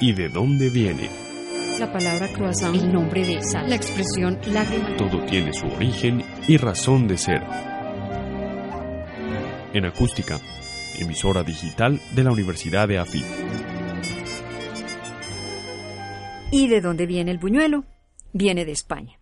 ¿Y de dónde viene? La palabra croissant, el nombre de sal, la expresión lágrima. Todo tiene su origen y razón de ser. En acústica, emisora digital de la Universidad de AFIT. ¿Y de dónde viene el buñuelo? Viene de España.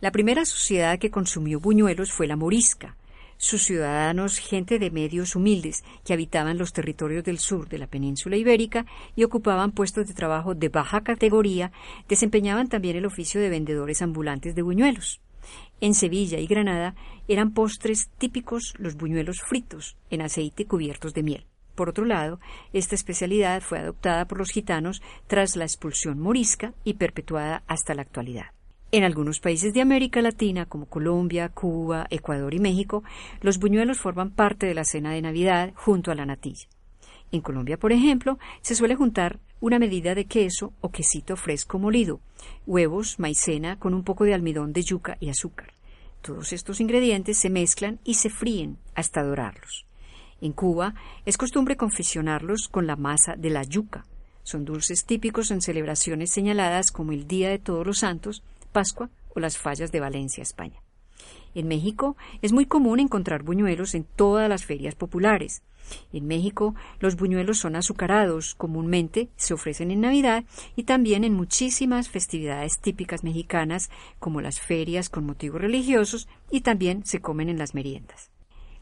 La primera sociedad que consumió buñuelos fue la morisca, sus ciudadanos gente de medios humildes que habitaban los territorios del sur de la península ibérica y ocupaban puestos de trabajo de baja categoría, desempeñaban también el oficio de vendedores ambulantes de buñuelos. En Sevilla y Granada eran postres típicos los buñuelos fritos en aceite cubiertos de miel. Por otro lado, esta especialidad fue adoptada por los gitanos tras la expulsión morisca y perpetuada hasta la actualidad. En algunos países de América Latina, como Colombia, Cuba, Ecuador y México, los buñuelos forman parte de la cena de Navidad junto a la natilla. En Colombia, por ejemplo, se suele juntar una medida de queso o quesito fresco molido, huevos, maicena con un poco de almidón de yuca y azúcar. Todos estos ingredientes se mezclan y se fríen hasta dorarlos. En Cuba es costumbre confeccionarlos con la masa de la yuca. Son dulces típicos en celebraciones señaladas como el Día de Todos los Santos, Pascua o las fallas de Valencia, España. En México es muy común encontrar buñuelos en todas las ferias populares. En México los buñuelos son azucarados, comúnmente se ofrecen en Navidad y también en muchísimas festividades típicas mexicanas como las ferias con motivos religiosos y también se comen en las meriendas.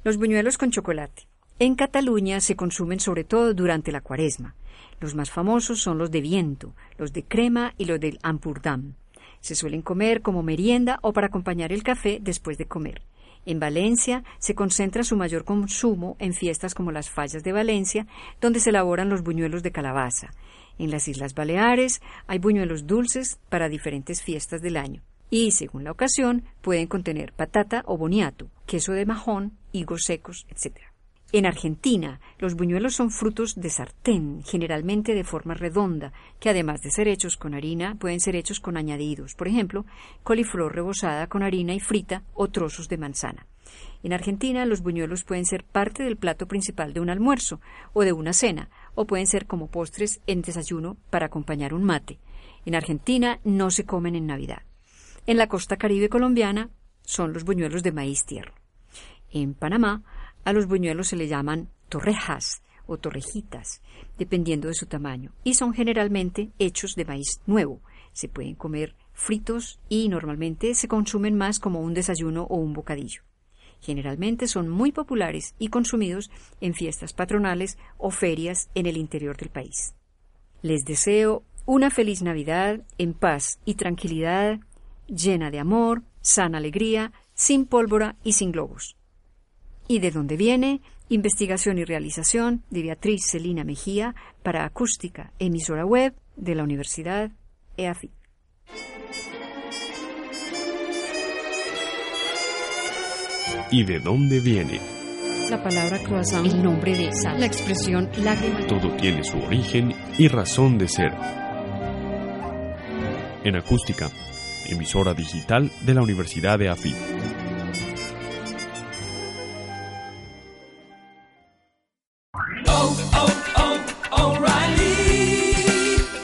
Los buñuelos con chocolate. En Cataluña se consumen sobre todo durante la cuaresma. Los más famosos son los de viento, los de crema y los del ampurdam. Se suelen comer como merienda o para acompañar el café después de comer. En Valencia se concentra su mayor consumo en fiestas como las fallas de Valencia, donde se elaboran los buñuelos de calabaza. En las Islas Baleares hay buñuelos dulces para diferentes fiestas del año. Y, según la ocasión, pueden contener patata o boniato, queso de majón, higos secos, etc. En Argentina, los buñuelos son frutos de sartén, generalmente de forma redonda, que además de ser hechos con harina, pueden ser hechos con añadidos, por ejemplo, coliflor rebozada con harina y frita o trozos de manzana. En Argentina, los buñuelos pueden ser parte del plato principal de un almuerzo o de una cena, o pueden ser como postres en desayuno para acompañar un mate. En Argentina no se comen en Navidad. En la costa caribe colombiana son los buñuelos de maíz tierno. En Panamá, a los buñuelos se le llaman torrejas o torrejitas, dependiendo de su tamaño, y son generalmente hechos de maíz nuevo. Se pueden comer fritos y normalmente se consumen más como un desayuno o un bocadillo. Generalmente son muy populares y consumidos en fiestas patronales o ferias en el interior del país. Les deseo una feliz Navidad en paz y tranquilidad, llena de amor, sana alegría, sin pólvora y sin globos y de dónde viene, investigación y realización de Beatriz Celina Mejía para Acústica, emisora web de la Universidad EAFI. ¿Y de dónde viene? La palabra croissant, el nombre de sal, la expresión lágrima. Todo tiene su origen y razón de ser. En acústica, emisora digital de la Universidad de AFI.